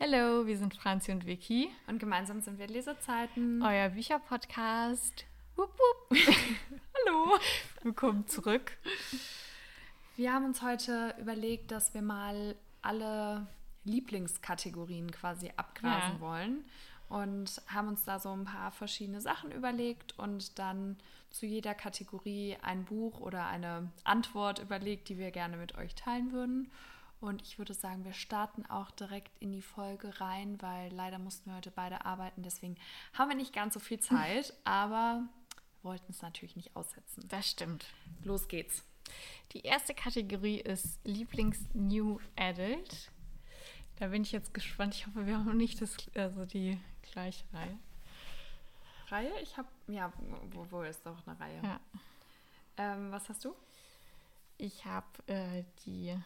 Hallo, wir sind Franzi und Vicky. Und gemeinsam sind wir Lesezeiten. Euer Bücherpodcast. Wupp, wupp. Hallo. Willkommen zurück. Wir haben uns heute überlegt, dass wir mal alle Lieblingskategorien quasi abgrasen Ja. wollen und haben uns da so ein paar verschiedene Sachen überlegt und dann zu jeder Kategorie ein Buch oder eine Antwort überlegt, die wir gerne mit euch teilen würden. Und ich würde sagen, wir starten auch direkt in die Folge rein, weil leider mussten wir heute beide arbeiten, deswegen haben wir nicht ganz so viel Zeit, aber wollten es natürlich nicht aussetzen. Das stimmt. Los geht's. Die erste Kategorie ist Lieblings-New Adult. Da bin ich jetzt gespannt. Ich hoffe, wir haben nicht das, also die gleiche Reihe. Reihe? Ich habe, ja, wo, wo ist doch eine Reihe? Ja. Ähm, was hast du? Ich habe äh, die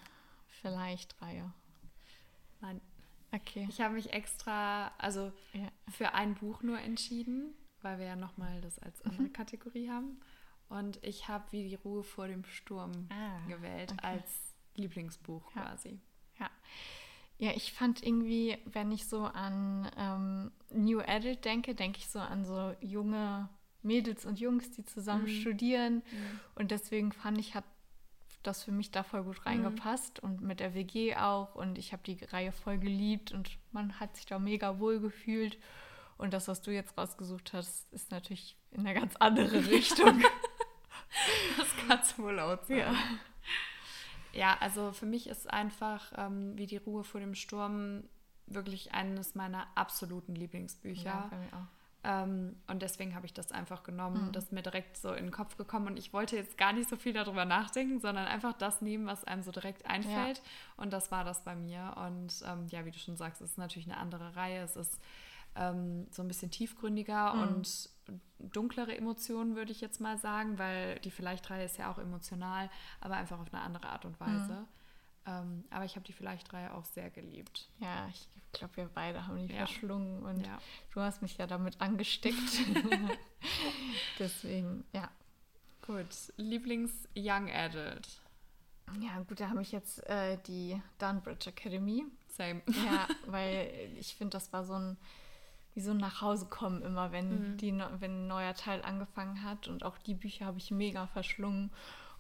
Vielleicht-Reihe. Nein. Okay. Ich habe mich extra, also Ja. für ein Buch nur entschieden, weil wir ja nochmal das als andere Kategorie haben. Und ich habe Wie die Ruhe vor dem Sturm Ah, gewählt okay. als Lieblingsbuch Ja. quasi. Ja. Ja, ich fand irgendwie, wenn ich so an ähm, New Adult denke, denke ich so an so junge Mädels und Jungs, die zusammen Mhm. studieren. Und deswegen fand ich, hat das für mich da voll Mhm. gut reingepasst und mit der WG auch. Und ich habe die Reihe voll geliebt und man hat sich da mega wohl gefühlt. Und das, was du jetzt rausgesucht hast, ist natürlich in eine ganz andere Richtung. Das kannst du wohl laut sagen. ja. Ja, also für mich ist einfach ähm, Wie die Ruhe vor dem Sturm wirklich eines meiner absoluten Lieblingsbücher. ja, bei mir auch. Ähm, und deswegen habe ich das einfach genommen. Mhm. Das ist mir direkt so in den Kopf gekommen. Und ich wollte jetzt gar nicht so viel darüber nachdenken, sondern einfach das nehmen, was einem so direkt einfällt. Und das war das bei mir. Und ähm, ja, wie du schon sagst, es ist natürlich eine andere Reihe. Es ist ähm, so ein bisschen tiefgründiger Mhm. und dunklere Emotionen, würde ich jetzt mal sagen, weil die Vielleicht-Reihe ist ja auch emotional, aber einfach auf eine andere Art und Weise. Ähm, aber ich habe die Vielleicht-Reihe auch sehr geliebt. Ja, ich glaube, wir beide haben die Ja. verschlungen und Ja. du hast mich ja damit angesteckt. Deswegen, ja. Gut, Lieblings-Young Adult. Ja, gut, da habe ich jetzt äh, die Dunbridge Academy. Same. Ja, weil ich finde, das war so ein, wie so ein Nachhausekommen immer, wenn, Mhm. die, wenn ein neuer Teil angefangen hat. Und auch die Bücher habe ich mega verschlungen.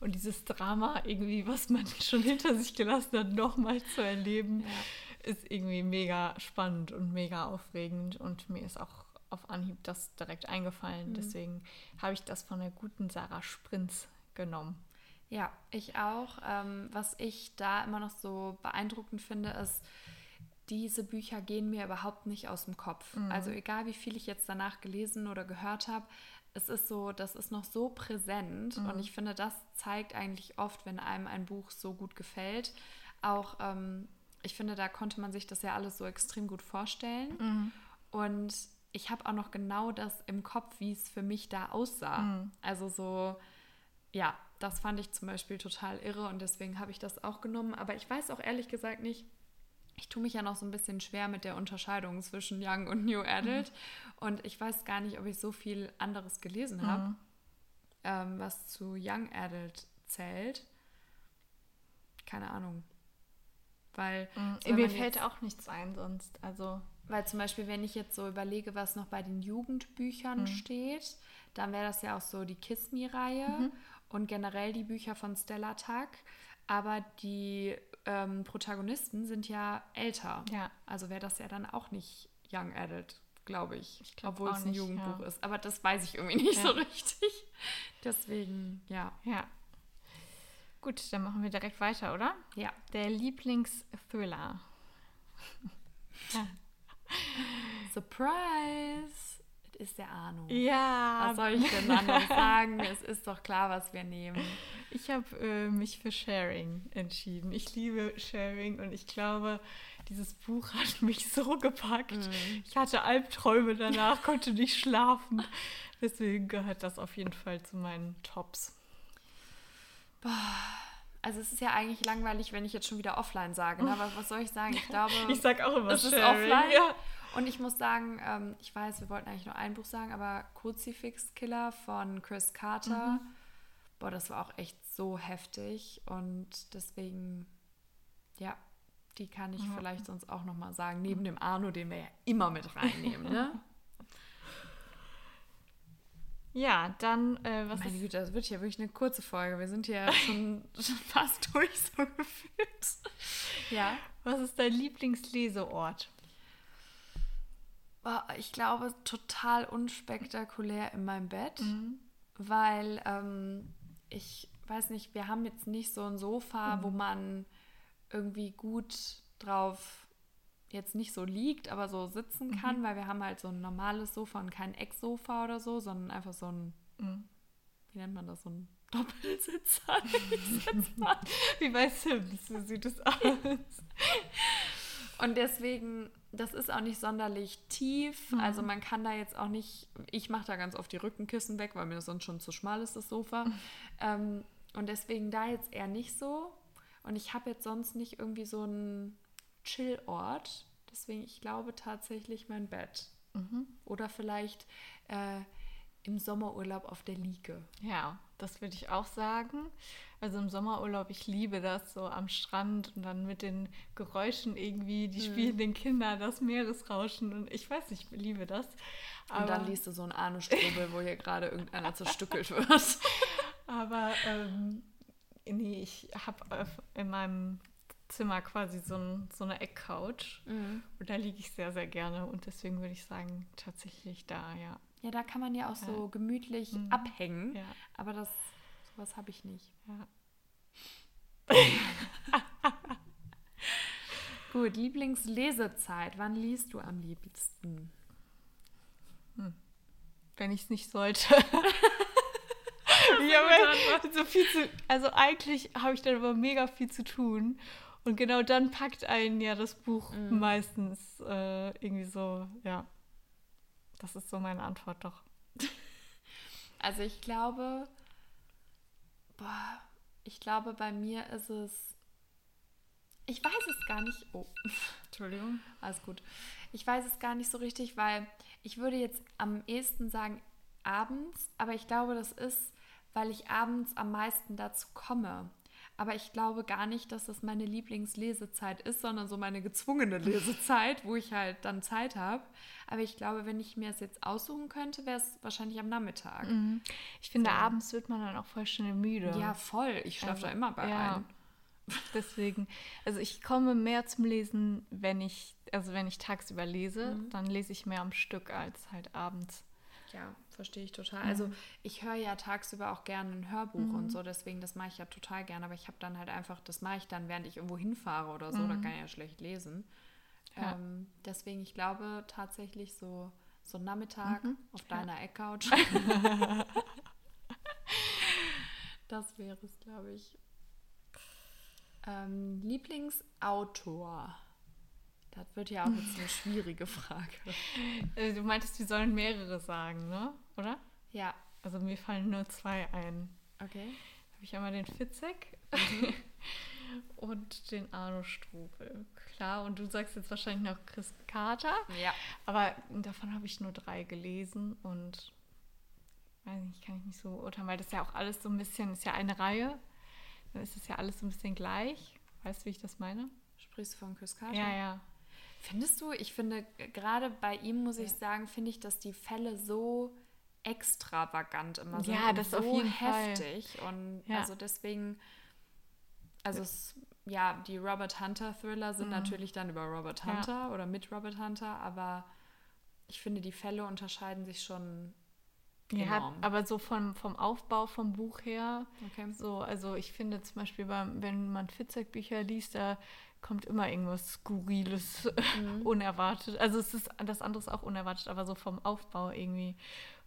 Und dieses Drama, irgendwie, was man schon hinter sich gelassen hat, nochmal zu erleben, Ja. ist irgendwie mega spannend und mega aufregend. Und mir ist auch auf Anhieb das direkt eingefallen. Mhm. Deswegen habe ich das von der guten Sarah Sprinz genommen. Ja, ich auch. Ähm, was ich da immer noch so beeindruckend finde, ist, diese Bücher gehen mir überhaupt nicht aus dem Kopf. Also egal wie viel ich jetzt danach gelesen oder gehört habe, es ist so, das ist noch so präsent und ich finde, das zeigt eigentlich oft, wenn einem ein Buch so gut gefällt. Auch, ähm, ich finde, da konnte man sich das ja alles so extrem gut vorstellen. Und ich habe auch noch genau das im Kopf, wie es für mich da aussah. Also so, ja, das fand ich zum Beispiel total irre und deswegen habe ich das auch genommen. Aber ich weiß auch ehrlich gesagt nicht, ich tue mich ja noch so ein bisschen schwer mit der Unterscheidung zwischen Young und New Adult. Und ich weiß gar nicht, ob ich so viel anderes gelesen habe, ähm, was zu Young Adult zählt. Keine Ahnung. Weil, wenn mir fällt jetzt- auch nichts ein sonst. Also, weil zum Beispiel, wenn ich jetzt so überlege, was noch bei den Jugendbüchern steht, dann wäre das ja auch so die Kiss Me-Reihe und generell die Bücher von Stella Tuck. Aber die ähm, Protagonisten sind ja älter. Ja. Also wäre das ja dann auch nicht Young Adult, glaube ich. Ich glaub Obwohl es ein nicht, Jugendbuch ja. ist. Aber das weiß ich irgendwie nicht Ja. so richtig. Deswegen, ja. ja. Gut, dann machen wir direkt weiter, oder? Ja. Der Lieblingsthriller. ja. Surprise! Es ist der Ahnung. ja, Was soll ich denn anderes sagen? Es ist doch klar, was wir nehmen. Ich habe äh, mich für Sharing entschieden. Ich liebe Sharing und ich glaube, dieses Buch hat mich so gepackt. Mhm. Ich hatte Albträume danach, konnte nicht schlafen. Deswegen gehört das auf jeden Fall zu meinen Tops. Also es ist ja eigentlich langweilig, wenn ich jetzt schon wieder offline sage. Ne? Aber was soll ich sagen? Ich glaube, Ich sag auch immer es ist Sharing. offline. Ja. Und ich muss sagen, ähm, ich weiß, wir wollten eigentlich nur ein Buch sagen, aber Kruzifix Killer von Chris Carter, boah, das war auch echt so heftig. Und deswegen, ja, Die kann ich ja. vielleicht sonst auch noch mal sagen, neben dem Arno, den wir ja immer mit reinnehmen, ne? Ja, dann, äh, was Meine Güte, das wird ja wirklich eine kurze Folge. Wir sind ja schon, schon fast durch, so gefühlt. Ja. Was ist dein Lieblingsleseort? Ich glaube, total unspektakulär in meinem Bett, mhm. weil ähm, ich weiß nicht, wir haben jetzt nicht so ein Sofa, mhm. wo man irgendwie gut drauf jetzt nicht so liegt, aber so sitzen kann, mhm. weil wir haben halt so ein normales Sofa und kein Ecksofa oder so, sondern einfach so ein, mhm. wie nennt man das, so ein Doppelsitzer. wie bei Sims so sieht es aus. Und deswegen, das ist auch nicht sonderlich tief. Mhm. Also man kann da jetzt auch nicht, ich mache da ganz oft die Rückenkissen weg, weil mir das sonst schon zu schmal ist, das Sofa. Mhm. Ähm, und deswegen da jetzt eher nicht so. Und ich habe jetzt sonst nicht irgendwie so einen Chillort. Deswegen, ich glaube tatsächlich mein Bett. Mhm. Oder vielleicht äh, im Sommerurlaub auf der Liege. Ja, das würde ich auch sagen. Also im Sommerurlaub, ich liebe das so am Strand und dann mit den Geräuschen irgendwie, die mhm. spielenden Kinder, das Meeresrauschen und ich weiß nicht, ich liebe das. Aber und dann liest du so ein Ahnenstrubel, wo hier gerade irgendeiner zerstückelt wird. Aber ähm, nee, ich habe in meinem Zimmer quasi so, ein, so eine Eckcouch. Mhm. Und da liege ich sehr, sehr gerne. Und deswegen würde ich sagen, tatsächlich da, ja. Ja, da kann man ja auch ja. so gemütlich mhm. abhängen. Ja. Aber das, sowas habe ich nicht. Ja. Gut, Lieblingslesezeit. Wann liest du am liebsten? Hm. Wenn ich es nicht sollte. ja, so viel zu, also eigentlich habe ich dann aber mega viel zu tun. Und genau dann packt einen ja das Buch mhm. meistens äh, irgendwie so, ja. Das ist so meine Antwort doch. Also ich glaube, boah, ich glaube, bei mir ist es. Ich weiß es gar nicht. Oh, Entschuldigung, alles gut. Ich weiß es gar nicht so richtig, weil ich würde jetzt am ehesten sagen abends, aber ich glaube, das ist, weil ich abends am meisten dazu komme. Aber ich glaube gar nicht, dass das meine Lieblingslesezeit ist, sondern so meine gezwungene Lesezeit, wo ich halt dann Zeit habe. Aber ich glaube, wenn ich mir es jetzt aussuchen könnte, wäre es wahrscheinlich am Nachmittag. Mhm. Ich finde, so. abends wird man dann auch voll schnell müde. Ja, voll. Ich schlafe also, da immer bei ja. ein. Deswegen, also ich komme mehr zum Lesen, wenn ich, also wenn ich tagsüber lese, mhm. dann lese ich mehr am Stück als halt abends. Ja, verstehe ich total. Mhm. Also ich höre ja tagsüber auch gerne ein Hörbuch mhm. und so, deswegen das mache ich ja total gerne. Aber ich habe dann halt einfach, das mache ich dann, während ich irgendwo hinfahre oder so, mhm. da kann ich ja schlecht lesen. Ja. Ähm, deswegen, ich glaube tatsächlich so, so Nachmittag mhm. auf deiner ja. Eckcouch. das wäre es, glaube ich. Ähm, Lieblingsautor. Das wird ja auch jetzt eine schwierige Frage. Äh, du meintest, wir sollen mehrere sagen, ne? Oder? Ja. Also mir fallen nur zwei ein. Okay. Habe ich einmal den Fitzek mhm. und den Arno Strobel. Klar, und du sagst jetzt wahrscheinlich noch Chris Carter. Ja. Aber davon habe ich nur drei gelesen und weiß nicht, kann ich nicht so urteilen, weil das ja auch alles so ein bisschen, ist ja eine Reihe. Dann ist es ja alles so ein bisschen gleich. Weißt du, wie ich das meine? Sprichst du von Chris Carter? Ja, ja. Findest du, ich finde, gerade bei ihm muss ich sagen, finde ich, dass die Fälle so extravagant immer sind. Ja, das ist so auf jeden heftig. Fall. Und ja. also deswegen, also es, ja, die Robert Hunter Thriller sind mhm. natürlich dann über Robert Hunter ja. oder mit Robert Hunter, aber ich finde, die Fälle unterscheiden sich schon ja, enorm. aber so vom, vom Aufbau vom Buch her, okay. so, also ich finde zum Beispiel, beim, wenn man Fitzek-Bücher liest, da kommt immer irgendwas Skurriles, mhm. unerwartet. Also es ist das andere ist auch unerwartet, aber so vom Aufbau irgendwie,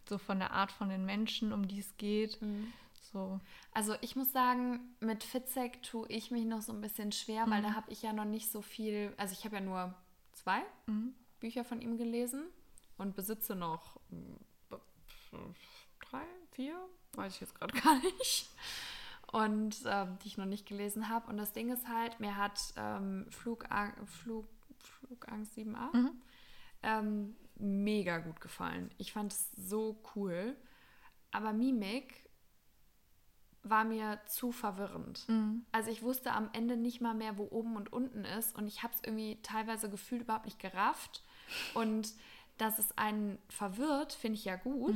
so von der Art von den Menschen, um die es geht. Mhm. So. Also ich muss sagen, mit Fitzek tue ich mich noch so ein bisschen schwer, mhm. weil da habe ich ja noch nicht so viel, also ich habe ja nur zwei mhm. Bücher von ihm gelesen und besitze noch drei, vier, weiß ich jetzt gerade gar nicht und äh, die ich noch nicht gelesen habe. Und das Ding ist halt, mir hat ähm, Flugang Flug, Flugangst 7a mhm. Ähm, mega gut gefallen. Ich fand es so cool. Aber Mimik war mir zu verwirrend. Mhm. Also ich wusste am Ende nicht mal mehr, wo oben und unten ist und ich habe es irgendwie teilweise gefühlt überhaupt nicht gerafft. Und dass es einen verwirrt, finde ich ja gut,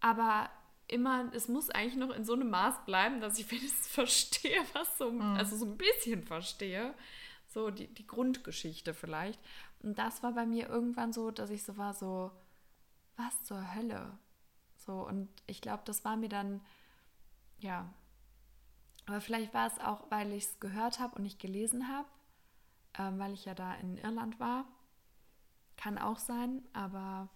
aber immer, es muss eigentlich noch in so einem Maß bleiben, dass ich wenigstens verstehe, was so, also so ein bisschen verstehe. So die, die Grundgeschichte vielleicht. Und das war bei mir irgendwann so, dass ich so war, so, was zur Hölle? So, und ich glaube, das war mir dann, ja. Aber vielleicht war es auch, weil ich es gehört habe und nicht gelesen habe, ähm, weil ich ja da in Irland war. Kann auch sein, aber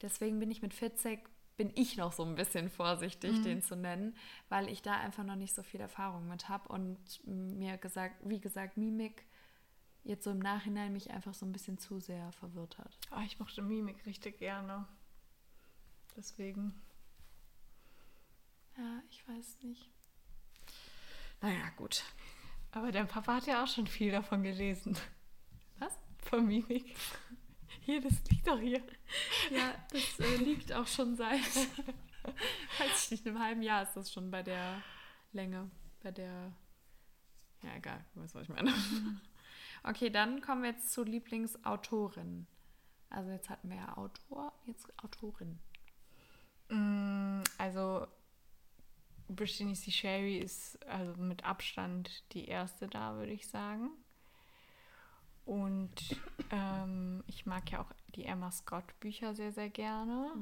deswegen bin ich mit 40, bin ich noch so ein bisschen vorsichtig, den zu nennen, weil ich da einfach noch nicht so viel Erfahrung mit habe und mir gesagt, wie gesagt, Mimik jetzt so im Nachhinein mich einfach so ein bisschen zu sehr verwirrt hat. Oh, ich mochte Mimik richtig gerne. Deswegen. Ja, ich weiß nicht. Naja, gut. Aber dein Papa hat ja auch schon viel davon gelesen. Was? Von Mimik. Hier, das liegt doch hier. Ja, das äh, liegt auch schon seit, weiß ich nicht, einem halben Jahr ist das schon bei der Länge, bei der, ja egal, du weißt, was ich meine. Okay, dann kommen wir jetzt zur Lieblingsautorin. Also jetzt hatten wir ja Autor, jetzt Autorin. Mm, Also, Brittany C. Sherry ist also mit Abstand die erste da, würde ich sagen. Und ähm, ich mag ja auch die Emma Scott Bücher sehr, sehr gerne.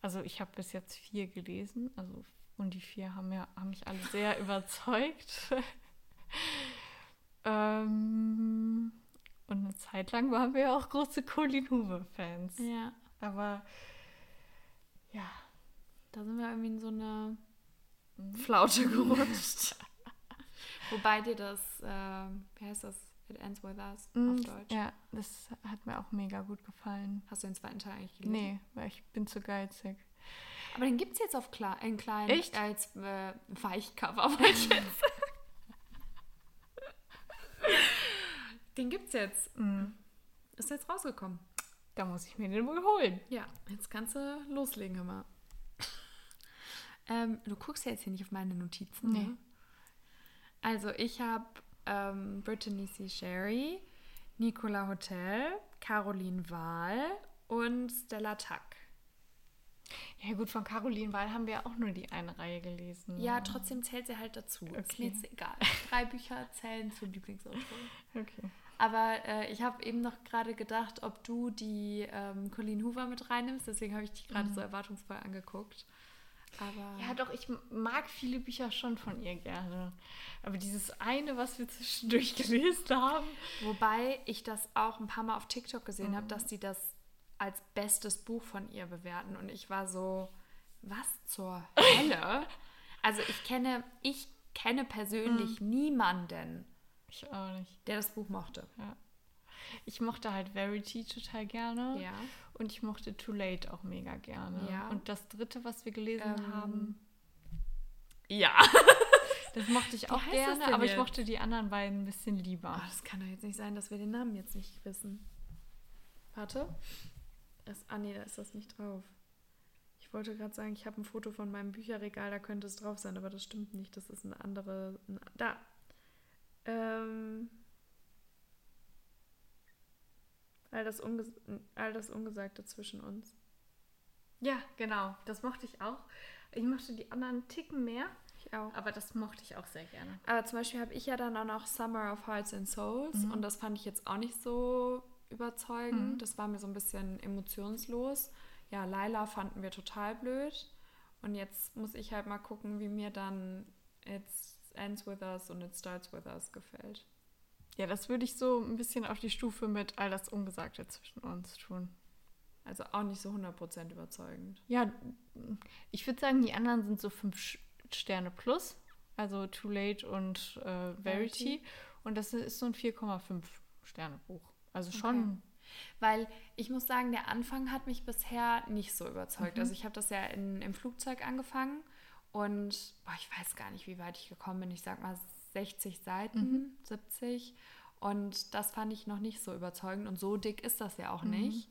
Also ich habe bis jetzt vier gelesen, also und die vier haben, ja, haben mich alle sehr überzeugt. Ähm, und eine Zeit lang waren wir ja auch große Colin Hoover-Fans. Ja, Aber ja, da sind wir irgendwie in so eine Flaute gerutscht. Wobei dir das, äh, wie heißt das? It Ends With Us auf Deutsch. Mm, ja, das hat mir auch mega gut gefallen. Hast du den zweiten Teil eigentlich gelesen? Nee, weil ich bin zu geizig. Aber den gibt es jetzt auf klar, in klein Echt? als äh, Weichcover. wollte ich jetzt den gibt's jetzt. Mm, Ist jetzt rausgekommen. Da muss ich mir den wohl holen. Ja, jetzt kannst du loslegen, mal. Ähm, du guckst ja jetzt hier nicht auf meine Notizen. Nee. Ne? Also ich habe ähm, Brittany C. Sherry, Nicola Hotel, Caroline Wahl und Stella Tuck. Ja gut, von Caroline Wahl haben wir auch nur die eine Reihe gelesen. Ja, trotzdem zählt sie halt dazu. Ist Okay. mir jetzt egal. Drei Bücher zählen zu Lieblingsautoren. Okay. Aber äh, ich habe eben noch gerade gedacht, ob du die ähm, Colleen Hoover mit reinnimmst. Deswegen habe ich dich gerade so erwartungsvoll angeguckt. Aber Ja, doch, ich mag viele Bücher schon von ihr gerne. Aber dieses eine, was wir zwischendurch gelesen haben. wobei ich das auch ein paar Mal auf TikTok gesehen habe, dass die das als bestes Buch von ihr bewerten. Und ich war so, was zur Hölle? also ich kenne, ich kenne persönlich niemanden, Ich auch nicht. der das Buch mochte. Ich mochte halt Verity total gerne. Ja. Und ich mochte Too Late auch mega gerne. Ja. Und das dritte, was wir gelesen Ähm, haben, Ja. das mochte ich Wie auch gerne, aber ich jetzt? mochte die anderen beiden ein bisschen lieber. Ah, das kann doch jetzt nicht sein, dass wir den Namen jetzt nicht wissen. Warte. Das, ah, nee, da ist das nicht drauf. Ich wollte gerade sagen, ich habe ein Foto von meinem Bücherregal, da könnte es drauf sein, aber das stimmt nicht. Das ist eine andere. Da. Ähm. All das, Unges all das Ungesagte zwischen uns. Ja, genau. Das mochte ich auch. Ich mochte die anderen Ticken mehr, Ich auch. aber das mochte ich auch sehr gerne. Aber zum Beispiel habe ich ja dann auch noch Summer of Hearts and Souls und das fand ich jetzt auch nicht so überzeugend. Das war mir so ein bisschen emotionslos. Ja, Laila fanden wir total blöd. Und jetzt muss ich halt mal gucken, wie mir dann It Ends With Us und It Starts With Us gefällt. Ja, das würde ich so ein bisschen auf die Stufe mit all das Ungesagte zwischen uns tun. Also auch nicht so 100% überzeugend. Ja, ich würde sagen, die anderen sind so fünf Sch- Sterne plus. Also Too Late und äh, Verity. Verity. Und das ist so ein 4,5 Sterne Buch. Also schon. Weil ich muss sagen, der Anfang hat mich bisher nicht so überzeugt. Also ich habe das ja in, im Flugzeug angefangen und boah, ich weiß gar nicht, wie weit ich gekommen bin. Ich sag mal 60 Seiten, 70. Und das fand ich noch nicht so überzeugend. Und so dick ist das ja auch nicht.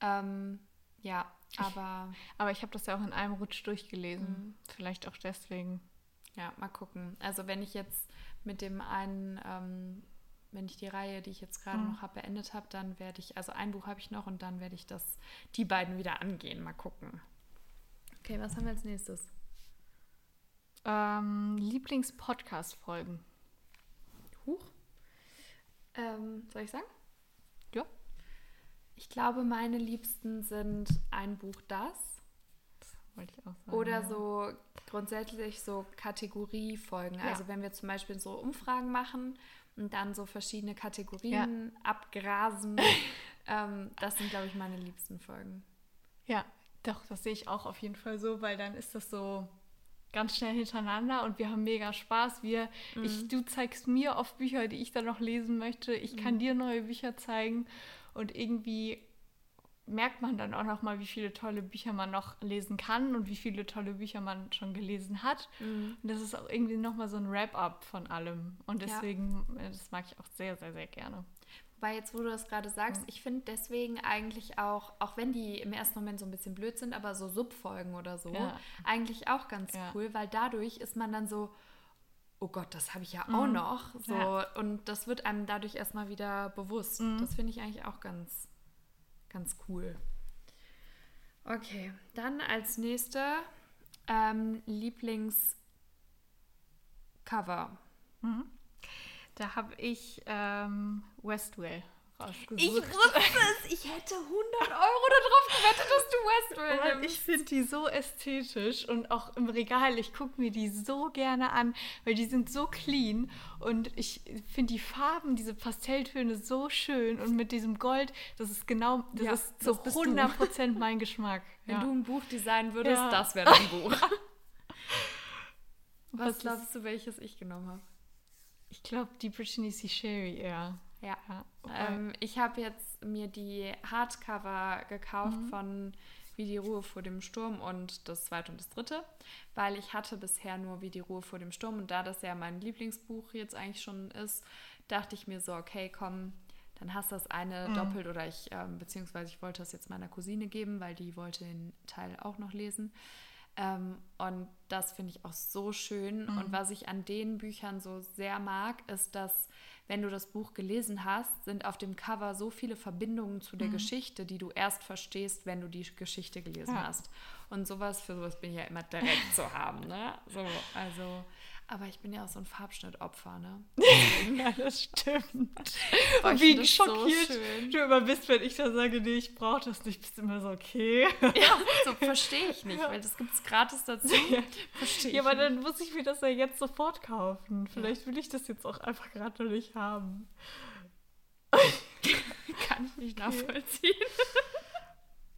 Ähm, ja, aber Aber ich habe das ja auch in einem Rutsch durchgelesen. Vielleicht auch deswegen. Ja, mal gucken. Also wenn ich jetzt mit dem einen, ähm, wenn ich die Reihe, die ich jetzt gerade Mhm. noch habe, beendet habe, dann werde ich, also ein Buch habe ich noch und dann werde ich das, die beiden wieder angehen. Mal gucken. Okay, was haben wir als nächstes? Ähm, Lieblings-Podcast-Folgen. Huch. Ähm, soll ich sagen? Ja. Ich glaube, meine Liebsten sind ein Buch das Das wollte ich auch sagen. oder ja. so grundsätzlich so Kategoriefolgen. Ja. Also wenn wir zum Beispiel so Umfragen machen und dann so verschiedene Kategorien abgrasen, ähm, das sind, glaube ich, meine liebsten Folgen. Ja, doch, das sehe ich auch auf jeden Fall so, weil dann ist das so ganz schnell hintereinander und wir haben mega Spaß. Wir, ich, du zeigst mir oft Bücher, die ich dann noch lesen möchte. Ich kann dir neue Bücher zeigen und irgendwie merkt man dann auch noch mal, wie viele tolle Bücher man noch lesen kann und wie viele tolle Bücher man schon gelesen hat. Und das ist auch irgendwie noch mal so ein Wrap-up von allem. Und Ja. deswegen, äh, das mag ich auch sehr, sehr, sehr gerne. Weil jetzt, wo du das gerade sagst, ich finde deswegen eigentlich auch, auch wenn die im ersten Moment so ein bisschen blöd sind, aber so Subfolgen oder so, Ja. eigentlich auch ganz Ja. cool, weil dadurch ist man dann so, oh Gott, das habe ich ja auch noch. So, Mhm. Ja. Mhm. Und das wird einem dadurch erstmal wieder bewusst. Das finde ich eigentlich auch ganz, ganz cool. Okay, dann als nächster ähm, Lieblingscover. Da habe ich ähm, Westwell rausgesucht. Ich wusste es, ich hätte 100 Euro darauf gewettet, dass du Westwell nimmst. ich finde die so ästhetisch und auch im Regal, ich gucke mir die so gerne an, weil die sind so clean und ich finde die Farben, diese Pastelltöne so schön und mit diesem Gold, das ist genau, das Ja, ist zu das bist du. 100% mein Geschmack. Wenn ja. du ein Buch designen würdest, Ja. das wäre dein Buch. Was Was glaubst du, welches ich genommen habe? Ich glaube, die Brittany C. Sherry eher. Ja. Ja, Ähm, ich habe jetzt mir die Hardcover gekauft Mhm. von Wie die Ruhe vor dem Sturm und das zweite und das dritte, weil ich hatte bisher nur Wie die Ruhe vor dem Sturm und da das ja mein Lieblingsbuch jetzt eigentlich schon ist, dachte ich mir so, okay, komm, dann hast du das eine Mhm. doppelt oder ich, ähm, beziehungsweise ich wollte das jetzt meiner Cousine geben, weil die wollte den Teil auch noch lesen. Ähm, und das finde ich auch so schön. Mhm. Und was ich an den Büchern so sehr mag, ist, dass, wenn du das Buch gelesen hast, sind auf dem Cover so viele Verbindungen zu der Geschichte, die du erst verstehst, wenn du die Geschichte gelesen Ja. hast. Und sowas, für sowas bin ich ja immer direkt zu haben. Ne? So, also, aber ich bin ja auch so ein Farbschnittopfer. Ne? Ja, das stimmt. Boah, Und wie das so schockiert schön. du immer bist, wenn ich dann sage, nee, ich brauche das nicht, bist du immer so, okay. Ja, so verstehe ich nicht, weil das gibt es gratis dazu. Verstehe ich Ja, aber nicht. dann muss ich mir das ja jetzt sofort kaufen. Vielleicht will ich das jetzt auch einfach gerade noch nicht haben. kann ich nicht nachvollziehen.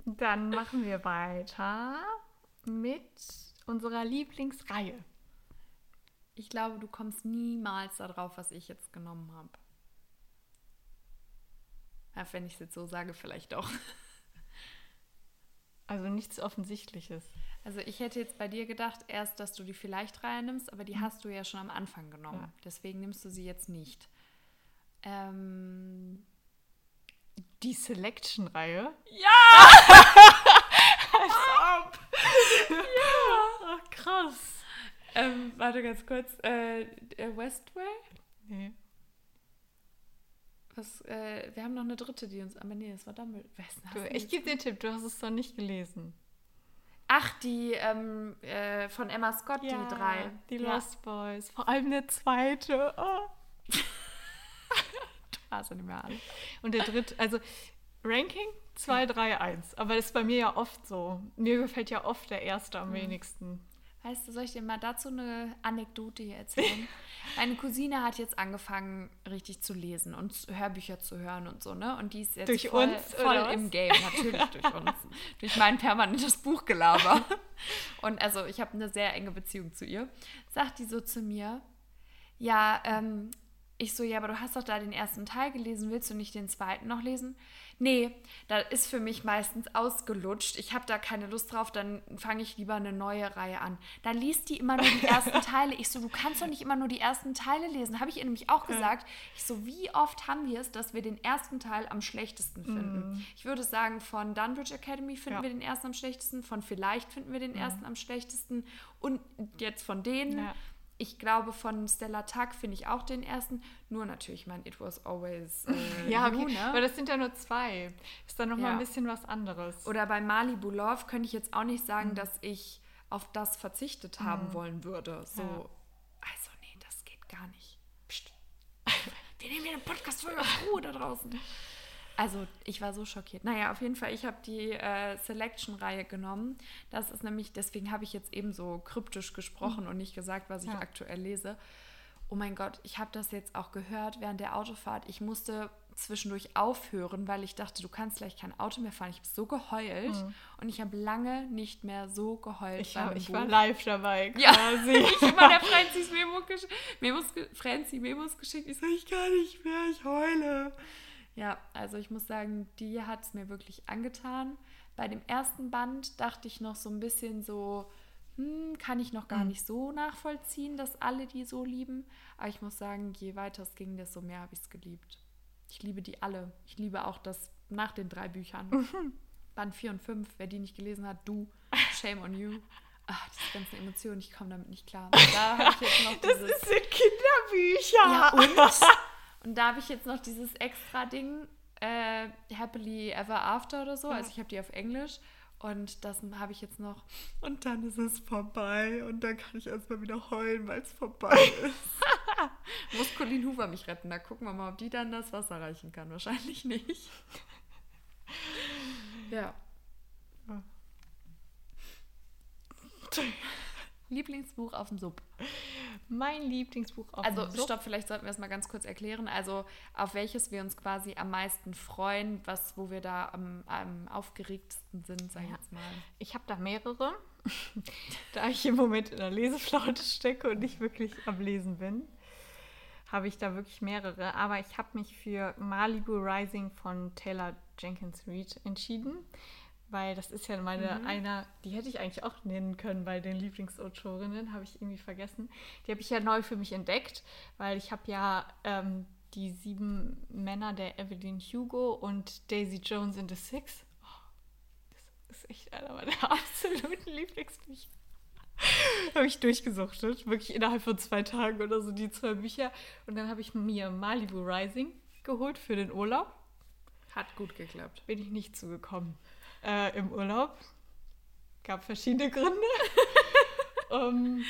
Dann machen wir weiter mit unserer Lieblingsreihe. Ich glaube, du kommst niemals darauf, was ich jetzt genommen habe. Ja, wenn ich es jetzt so sage, vielleicht doch. Also nichts Offensichtliches. Also ich hätte jetzt bei dir gedacht, erst, dass du die Vielleicht-Reihe nimmst, aber die hast du ja schon am Anfang genommen. Ja. Deswegen nimmst du sie jetzt nicht. Ähm, Die Selection-Reihe? ja! Als ob! ja! Ach, krass. Ähm, warte ganz kurz. Äh, Westway? Nee. Was, äh, wir haben noch eine dritte, die uns. Aber nee, das war Dumbledore. Du, ich gebe dir einen Tipp, du hast es doch nicht gelesen. Ach, die ähm, äh, von Emma Scott, die drei. Die Ja. Lost Boys. Vor allem der zweite. Oh. Ah, sind nicht mehr alle. Und der dritte, also Ranking 2, 3, 1. Aber das ist bei mir ja oft so. Mir gefällt ja oft der erste am wenigsten. Weißt du, soll ich dir mal dazu eine Anekdote hier erzählen? Meine Cousine hat jetzt angefangen, richtig zu lesen und Hörbücher zu hören und so, ne? Und die ist jetzt Durch voll, uns, voll im Game, natürlich durch uns. durch mein permanentes Buchgelaber. Und also ich habe eine sehr enge Beziehung zu ihr. Sagt die so zu mir, ja, ähm, ich so, ja, aber du hast doch da den ersten Teil gelesen, willst du nicht den zweiten noch lesen? Nee, da ist für mich meistens ausgelutscht. Ich habe da keine Lust drauf, dann fange ich lieber eine neue Reihe an. Dann liest die immer nur die ersten Teile. Ich so, du kannst doch nicht immer nur die ersten Teile lesen. Habe ich ihr nämlich auch gesagt. Ich so, wie oft haben wir es, dass wir den ersten Teil am schlechtesten finden? Ich würde sagen, von Dunbridge Academy finden Ja. wir den ersten am schlechtesten, von Vielleicht finden wir den ersten am schlechtesten und jetzt von denen. Ja. Ich glaube, von Stella Tuck finde ich auch den ersten. Nur natürlich, mein It Was Always äh, ja, okay. You, ne? Aber das sind ja nur zwei. Ist dann nochmal Ja. ein bisschen was anderes. Oder bei Malibu Love könnte ich jetzt auch nicht sagen, Mhm. dass ich auf das verzichtet haben wollen würde. So, Ja. also nee, das geht gar nicht. Psst. Wir nehmen hier einen Podcast voll auf Ruhe da draußen. Also, ich war so schockiert. Naja, auf jeden Fall, ich habe die äh, Selection-Reihe genommen. Das ist nämlich, deswegen habe ich jetzt eben so kryptisch gesprochen und nicht gesagt, was ich Ja. aktuell lese. Oh mein Gott, ich habe das jetzt auch gehört während der Autofahrt. Ich musste zwischendurch aufhören, weil ich dachte, du kannst gleich kein Auto mehr fahren. Ich habe so geheult und ich habe lange nicht mehr so geheult. ich, hab, ich war live dabei. Ja, quasi. ich immer der Franzis Memo Memos, Franzi Memos geschickt. Ich so, ich kann nicht mehr, ich heule. Ja, also ich muss sagen, die hat es mir wirklich angetan. Bei dem ersten Band dachte ich noch so ein bisschen so, hm, kann ich noch gar nicht so nachvollziehen, dass alle die so lieben. Aber ich muss sagen, je weiter es ging, desto mehr habe ich es geliebt. Ich liebe die alle. Ich liebe auch das nach den drei Büchern. Band 4 und 5, wer die nicht gelesen hat, du, shame on you. Ach, diese ganzen Emotionen, ich komme damit nicht klar. Da habe ich jetzt noch Das dieses. sind Kinderbücher. Ja, und? Und da habe ich jetzt noch dieses extra Ding, äh, Happily Ever After oder so. Also ich habe die auf Englisch. Und das habe ich jetzt noch. Und dann ist es vorbei und dann kann ich erstmal wieder heulen, weil es vorbei ist. Muss Colleen Hoover mich retten. Da gucken wir mal, ob die dann das Wasser reichen kann. Wahrscheinlich nicht. Ja. Lieblingsbuch auf dem Sub. Mein Lieblingsbuch auf Also dem Sub. stopp, vielleicht sollten wir es mal ganz kurz erklären. Also auf welches wir uns quasi am meisten freuen, was, wo wir da am, am aufgeregtesten sind, sag ich Ja. jetzt mal. Ich habe da mehrere, da ich im Moment in der Leseflaute stecke und nicht wirklich am Lesen bin, habe ich da wirklich mehrere. Aber ich habe mich für Malibu Rising von Taylor Jenkins Reid entschieden, weil das ist ja meine einer, die hätte ich eigentlich auch nennen können bei den Lieblingsautorinnen, habe ich irgendwie vergessen. Die habe ich ja neu für mich entdeckt, weil ich habe ja ähm, die sieben Männer der Evelyn Hugo und Daisy Jones in the Six. Das ist echt einer meiner absoluten Lieblingsbücher. habe ich durchgesuchtet, wirklich innerhalb von zwei Tagen oder so die zwei Bücher. Und dann habe ich mir Malibu Rising geholt für den Urlaub. Hat gut geklappt. Bin ich nicht zugekommen äh, im Urlaub. Gab verschiedene Gründe. ähm,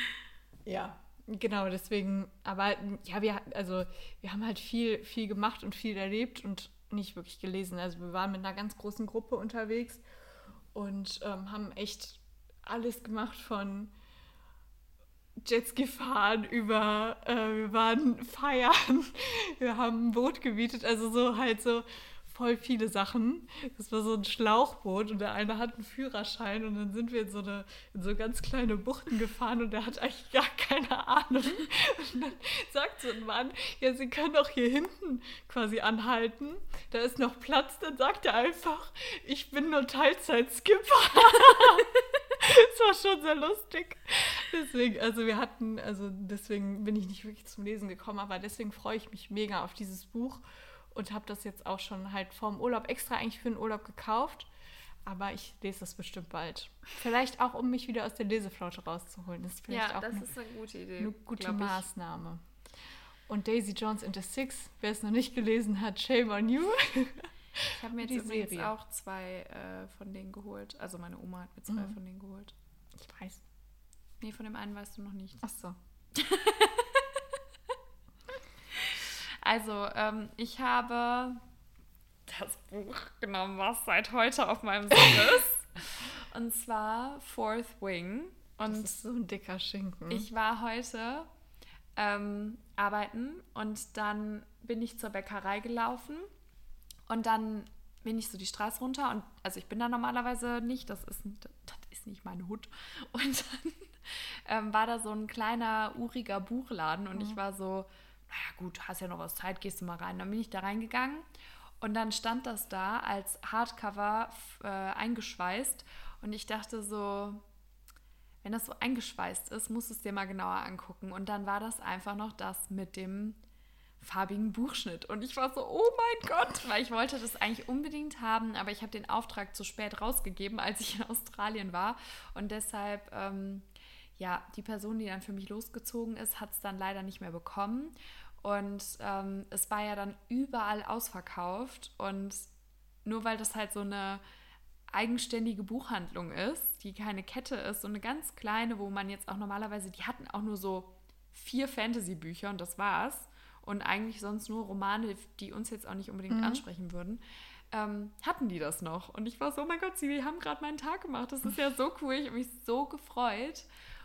ja, genau, deswegen, aber ja, wir, also, wir haben halt viel, viel gemacht und viel erlebt und nicht wirklich gelesen. Also wir waren mit einer ganz großen Gruppe unterwegs und ähm, haben echt alles gemacht von Jetski fahren über, äh, wir waren feiern, wir haben ein Boot gemietet, also so halt so voll viele Sachen. Das war so ein Schlauchboot und der eine hat einen Führerschein und dann sind wir in so, eine, in so ganz kleine Buchten gefahren und der hat eigentlich gar keine Ahnung. Und dann sagt so ein Mann, ja, Sie können doch hier hinten quasi anhalten, da ist noch Platz. Dann sagt er einfach, ich bin nur Teilzeit-Skipper. Das war schon sehr lustig. Deswegen, also wir hatten, also deswegen bin ich nicht wirklich zum Lesen gekommen, aber deswegen freue ich mich mega auf dieses Buch und habe das jetzt auch schon halt vorm Urlaub extra eigentlich für den Urlaub gekauft. Aber ich lese das bestimmt bald. Vielleicht auch, um mich wieder aus der Leseflaute rauszuholen. Das ist vielleicht Ja, auch das eine, ist eine gute Idee. eine gute. Maßnahme. Und Daisy Jones and the Six, wer es noch nicht gelesen hat, shame on you. Ich habe mir jetzt Die übrigens Serie. auch zwei äh, von denen geholt. Also meine Oma hat mir zwei Mhm. von denen geholt. Ich weiß. Nee, von dem einen weißt du noch nicht. Ach so. Also, ähm, ich habe das Buch genommen, was seit heute auf meinem Sitz ist. Und zwar Fourth Wing. Das Und ist so ein dicker Schinken. ich war heute ähm, arbeiten und dann bin ich zur Bäckerei gelaufen und dann bin ich so die Straße runter und also ich bin da normalerweise nicht, das ist, das ist nicht meine Hut. Und dann ähm, war da so ein kleiner, uriger Buchladen und ich war so, naja gut, hast ja noch was Zeit, gehst du mal rein. Dann bin ich da reingegangen und dann stand das da als Hardcover äh, eingeschweißt und ich dachte so, wenn das so eingeschweißt ist, musst du es dir mal genauer angucken. Und dann war das einfach noch das mit dem farbigen Buchschnitt. Und ich war so, oh mein Gott, weil ich wollte das eigentlich unbedingt haben, aber ich habe den Auftrag zu spät rausgegeben, als ich in Australien war. Und deshalb, ähm, ja, die Person, die dann für mich losgezogen ist, hat es dann leider nicht mehr bekommen. Und ähm, es war ja dann überall ausverkauft. Und nur weil das halt so eine eigenständige Buchhandlung ist, die keine Kette ist, so eine ganz kleine, wo man jetzt auch normalerweise, die hatten auch nur so vier Fantasy-Bücher und das war's. Und eigentlich sonst nur Romane, die uns jetzt auch nicht unbedingt mhm. ansprechen würden. Ähm, hatten die das noch. Und ich war so, oh mein Gott, sie haben gerade meinen Tag gemacht. Das ist ja so cool. Ich habe mich so gefreut.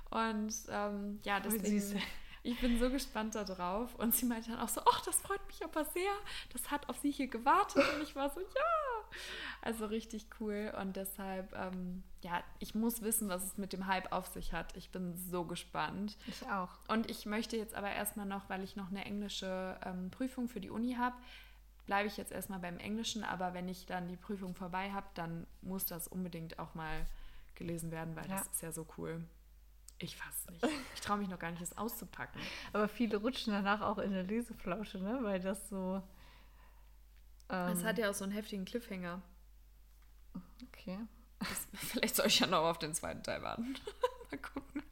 Und ähm, ja, deswegen, ich bin so gespannt darauf. Und sie meinte dann auch so, ach, das freut mich aber sehr. Das hat auf sie hier gewartet. Und ich war so, ja. Also richtig cool. Und deshalb, ähm, ja, ich muss wissen, was es mit dem Hype auf sich hat. Ich bin so gespannt. Ich auch. Und ich möchte jetzt aber erstmal noch, weil ich noch eine englische ähm, Prüfung für die Uni habe, bleibe ich jetzt erstmal beim Englischen. Aber wenn ich dann die Prüfung vorbei habe, dann muss das unbedingt auch mal gelesen werden, weil ja. das ist ja so cool. Ich fasse nicht. Ich traue mich noch gar nicht, das auszupacken. Aber viele rutschen danach auch in der Leseflausche, ne? Weil das so. Ähm, es hat ja auch so einen heftigen Cliffhanger. Okay. Das, vielleicht soll ich ja noch auf den zweiten Teil warten. Mal gucken.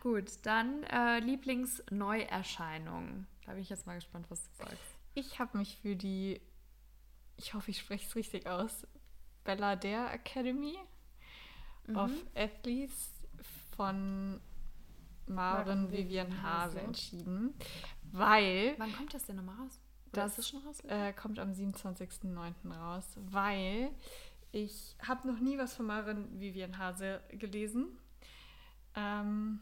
Gut, dann äh, Lieblingsneuerscheinung. Da bin ich jetzt mal gespannt, was du sagst. Ich habe mich für die, ich hoffe, ich spreche es richtig aus, Bella Dare Academy mhm. of Athletes von Maren Vivian Hase entschieden, weil... Wann kommt das denn nochmal raus? Das, das schon raus? Äh, kommt am 27.09. raus, weil ich habe noch nie was von Maren Vivian Hase gelesen. Ähm,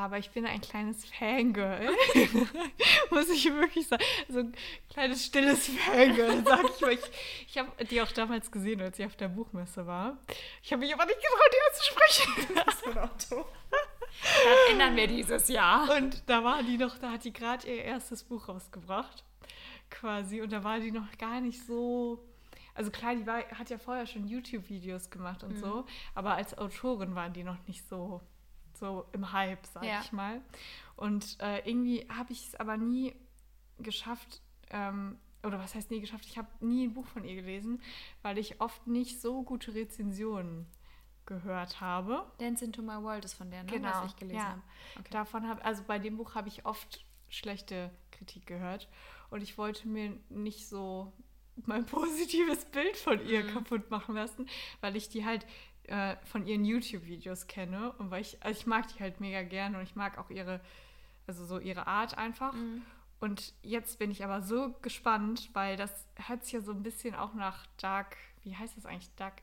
aber ich bin ein kleines Fangirl. Muss ich wirklich sagen. So ein kleines, stilles Fangirl, sag ich mal. Ich, ich habe die auch damals gesehen, als sie auf der Buchmesse war. Ich habe mich aber nicht getraut, die anzusprechen. Das ist ein Auto. Dann ändern wir dieses Jahr. Und da war die noch, da hat die gerade ihr erstes Buch rausgebracht. Quasi. Und da war die noch gar nicht so also klar, die war, hat ja vorher schon YouTube-Videos gemacht und mhm. so, aber als Autorin waren die noch nicht so so im Hype, sag ja. ich mal. Und äh, irgendwie habe ich es aber nie geschafft, ähm, oder was heißt nie geschafft? Ich habe nie ein Buch von ihr gelesen, weil ich oft nicht so gute Rezensionen gehört habe. Dance into My World ist von der, ne? Genau, was ich gelesen ja. habe. Okay. Davon habe, also bei dem Buch habe ich oft schlechte Kritik gehört und ich wollte mir nicht so mein positives Bild von ihr mhm. kaputt machen lassen, weil ich die halt äh, von ihren YouTube-Videos kenne und weil ich, also ich mag die halt mega gerne und ich mag auch ihre, also so ihre Art einfach. Mhm. Und jetzt bin ich aber so gespannt, weil das hört sich ja so ein bisschen auch nach Dark, wie heißt das eigentlich? Dark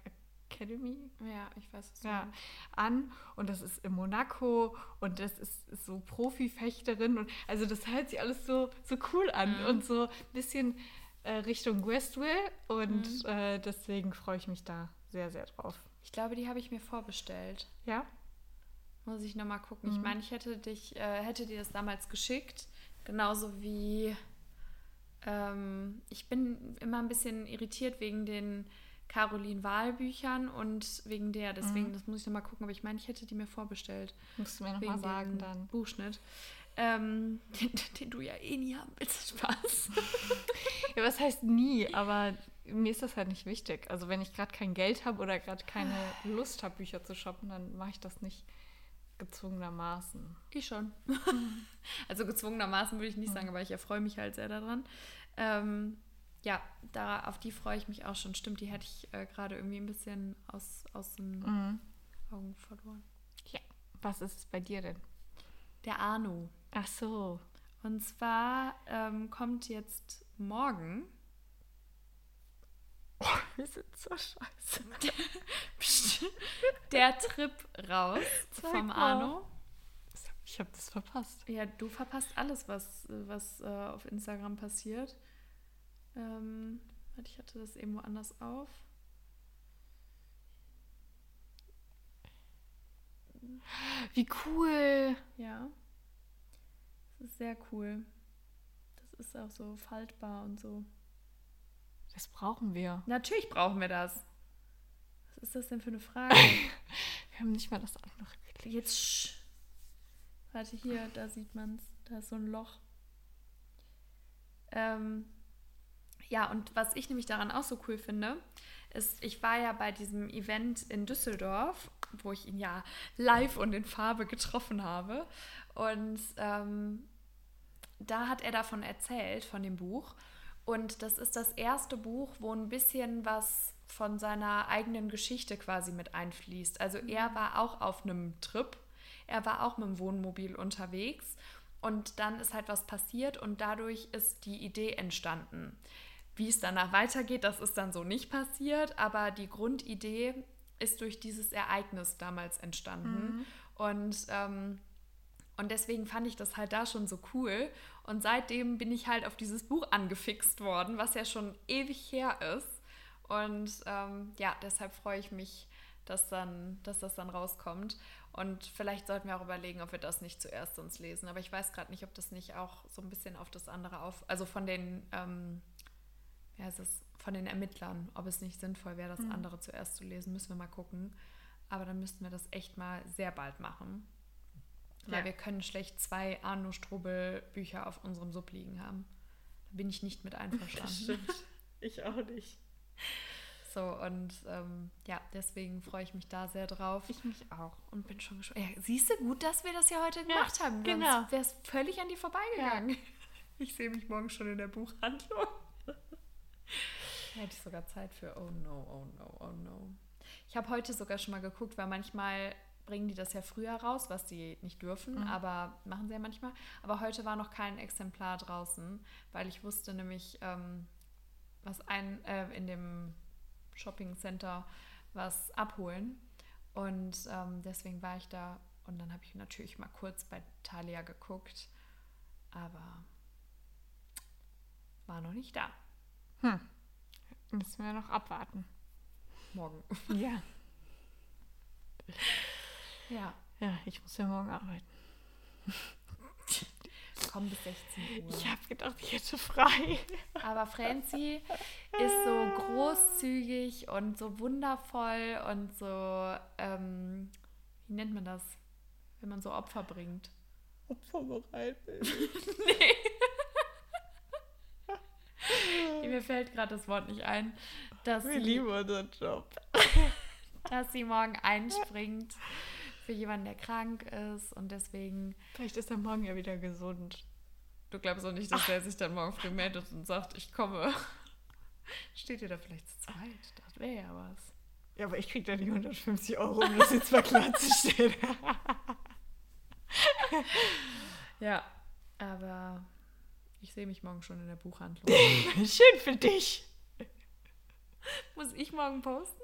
Academy? Ja, ich weiß es ja, an. Und das ist in Monaco und das ist, ist so Profi-Fechterin. Und also das hört sich alles so, so cool an mhm. und so ein bisschen äh, Richtung Westwill. Und mhm. äh, deswegen freue ich mich da sehr, sehr drauf. Ich glaube, die habe ich mir vorbestellt. Ja? Muss ich nochmal gucken. Mhm. Ich meine, ich hätte dich, äh, hätte dir das damals geschickt. Genauso wie ähm, ich bin immer ein bisschen irritiert wegen den Caroline Wahl-Büchern und wegen der. Deswegen, mhm. das muss ich nochmal gucken. Aber ich meine, ich hätte die mir vorbestellt. Musst du mir nochmal sagen dann. Buchschnitt. Ähm, den, den, du ja eh nie haben willst. Spaß. ja, was heißt nie? Aber mir ist das halt nicht wichtig. Also wenn ich gerade kein Geld habe oder gerade keine Lust habe, Bücher zu shoppen, dann mache ich das nicht gezwungenermaßen. Ich schon. also gezwungenermaßen würde ich nicht mhm. sagen, aber ich erfreue mich halt sehr daran. Ähm, ja, da, auf die freue ich mich auch schon. Stimmt, die hätte ich äh, gerade irgendwie ein bisschen aus, aus den mhm. Augen verloren. Ja, was ist es bei dir denn? Der Arno. Ach so. Und zwar ähm, kommt jetzt morgen Oh, wir sind so scheiße. Der Trip raus Zeig vom Arno. Ich habe das verpasst. Ja, du verpasst alles, was, was äh, auf Instagram passiert. Ähm, ich hatte das irgendwo anders auf. Wie cool. Ja. Das ist sehr cool. Das ist auch so faltbar und so. Das brauchen wir. Natürlich brauchen wir das. Was ist das denn für eine Frage? wir haben nicht mal das andere geklickt. Jetzt. Sch Warte, hier, da sieht man es. Da ist so ein Loch. Ähm, Ja, und was ich nämlich daran auch so cool finde, ist, ich war ja bei diesem Event in Düsseldorf, wo ich ihn ja live und in Farbe getroffen habe. Und ähm, da hat er davon erzählt, von dem Buch. Und das ist das erste Buch, wo ein bisschen was von seiner eigenen Geschichte quasi mit einfließt. Also er war auch auf einem Trip, er war auch mit dem Wohnmobil unterwegs und dann ist halt was passiert und dadurch ist die Idee entstanden. Wie es danach weitergeht, das ist dann so nicht passiert, aber die Grundidee ist durch dieses Ereignis damals entstanden. Mhm. Und, ähm, und deswegen fand ich das halt da schon so cool. Und seitdem bin ich halt auf dieses Buch angefixt worden, was ja schon ewig her ist. Und ähm, ja, deshalb freue ich mich, dass, dann, dass das dann rauskommt. Und vielleicht sollten wir auch überlegen, ob wir das nicht zuerst uns lesen. Aber ich weiß gerade nicht, ob das nicht auch so ein bisschen auf das andere auf, also von den ähm, ja, es ist von den Ermittlern, ob es nicht sinnvoll wäre, das mhm. andere zuerst zu lesen, müssen wir mal gucken. Aber dann müssten wir das echt mal sehr bald machen. Weil ja. wir können schlecht zwei Arno Strobel Bücher auf unserem Sub liegen haben. Da bin ich nicht mit einverstanden. Das stimmt. Ich auch nicht. So, und ähm, ja, deswegen freue ich mich da sehr drauf. Ich mich auch. Und bin schon gespannt. Ja, siehst du gut, dass wir das ja heute gemacht ja, haben. Genau. Wäre es völlig an die vorbeigegangen. Ja. Ich sehe mich morgen schon in der Buchhandlung. Hätte ich sogar Zeit für Oh no, oh no, oh no. Ich habe heute sogar schon mal geguckt, weil manchmal bringen die das ja früher raus, was sie nicht dürfen, mhm. aber machen sie ja manchmal. Aber heute war noch kein Exemplar draußen, weil ich wusste nämlich, ähm, was ein äh, in dem Shopping Center was abholen. Und ähm, deswegen war ich da und dann habe ich natürlich mal kurz bei Thalia geguckt, aber war noch nicht da. Hm. Müssen wir noch abwarten. Morgen. Ja. Ja. Ja, ich muss ja morgen arbeiten. Komm bis 16 Uhr. Ich habe gedacht, ich hätte frei. Aber Franzi ist so großzügig und so wundervoll und so, ähm, wie nennt man das, wenn man so Opfer bringt? Opferbereit. nee. Mir fällt gerade das Wort nicht ein. Dass Wir lieben unseren Job. dass sie morgen einspringt für jemanden, der krank ist und deswegen. Vielleicht ist er morgen ja wieder gesund. Du glaubst auch nicht, dass Ach. der sich dann morgen früh meldet und sagt, ich komme. Steht ihr da vielleicht zu zweit? Das wäre ja was. Ja, aber ich krieg da die 150 Euro, um das jetzt mal klarzustellen. ja, aber ich sehe mich morgen schon in der Buchhandlung. Schön für dich. Muss ich morgen posten?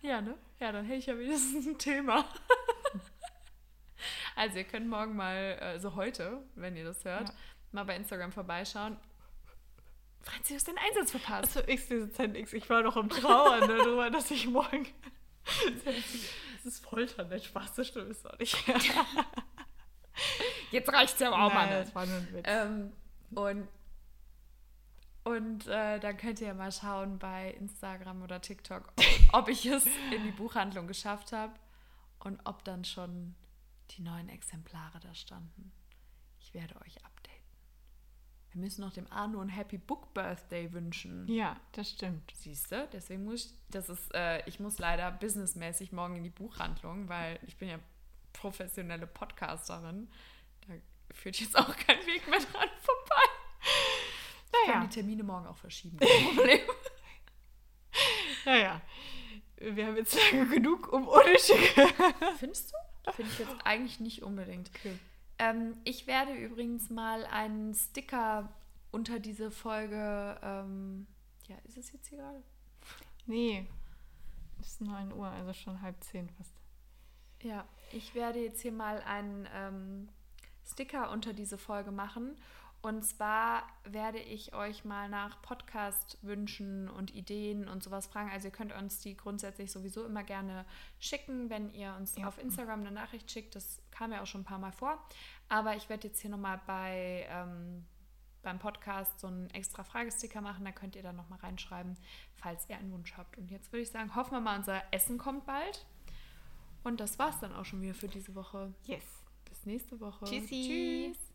Ja, ne? Ja, dann hätte ich ja wenigstens ein Thema. also ihr könnt morgen mal, also heute, wenn ihr das hört, ja. mal bei Instagram vorbeischauen. Franzi, du hast den Einsatz verpasst. Also X, diese ZX. Ich war doch im Trauer ne, darüber, dass ich morgen... Das ist Folter, nicht Spaß, das stimmt es doch nicht. Jetzt reicht es ja auch mal. Das war nur ein Witz. Ähm, und und äh, dann könnt ihr ja mal schauen bei Instagram oder TikTok, ob ich es in die Buchhandlung geschafft habe und ob dann schon die neuen Exemplare da standen. Ich werde euch updaten. Wir müssen noch dem Arno ein Happy Book Birthday wünschen. Ja, das stimmt. Siehst du? Deswegen muss ich, das ist, äh, ich muss leider businessmäßig morgen in die Buchhandlung, weil ich bin ja professionelle Podcasterin. Führt jetzt auch kein Weg mehr dran vorbei. Naja. Ich kann die Termine morgen auch verschieben. Problem. naja. Wir haben jetzt lange genug um unnötige. Findest du? Finde ich jetzt eigentlich nicht unbedingt. Okay. Ähm, ich werde übrigens mal einen Sticker unter diese Folge. Ähm, ja, ist es jetzt hier gerade? Nee. Es ist 9 Uhr, also schon halb zehn fast. Ja, ich werde jetzt hier mal einen ähm, Sticker unter diese Folge machen. Und zwar werde ich euch mal nach Podcast-Wünschen und Ideen und sowas fragen. Also ihr könnt uns die grundsätzlich sowieso immer gerne schicken, wenn ihr uns ja. auf Instagram eine Nachricht schickt. Das kam ja auch schon ein paar Mal vor. Aber ich werde jetzt hier nochmal bei, ähm, beim Podcast so einen extra Fragesticker machen. Da könnt ihr dann nochmal reinschreiben, falls ihr einen Wunsch habt. Und jetzt würde ich sagen, hoffen wir mal, unser Essen kommt bald. Und das war's dann auch schon wieder für diese Woche. Yes. Nächste Woche. Tschüssi. Tschüss.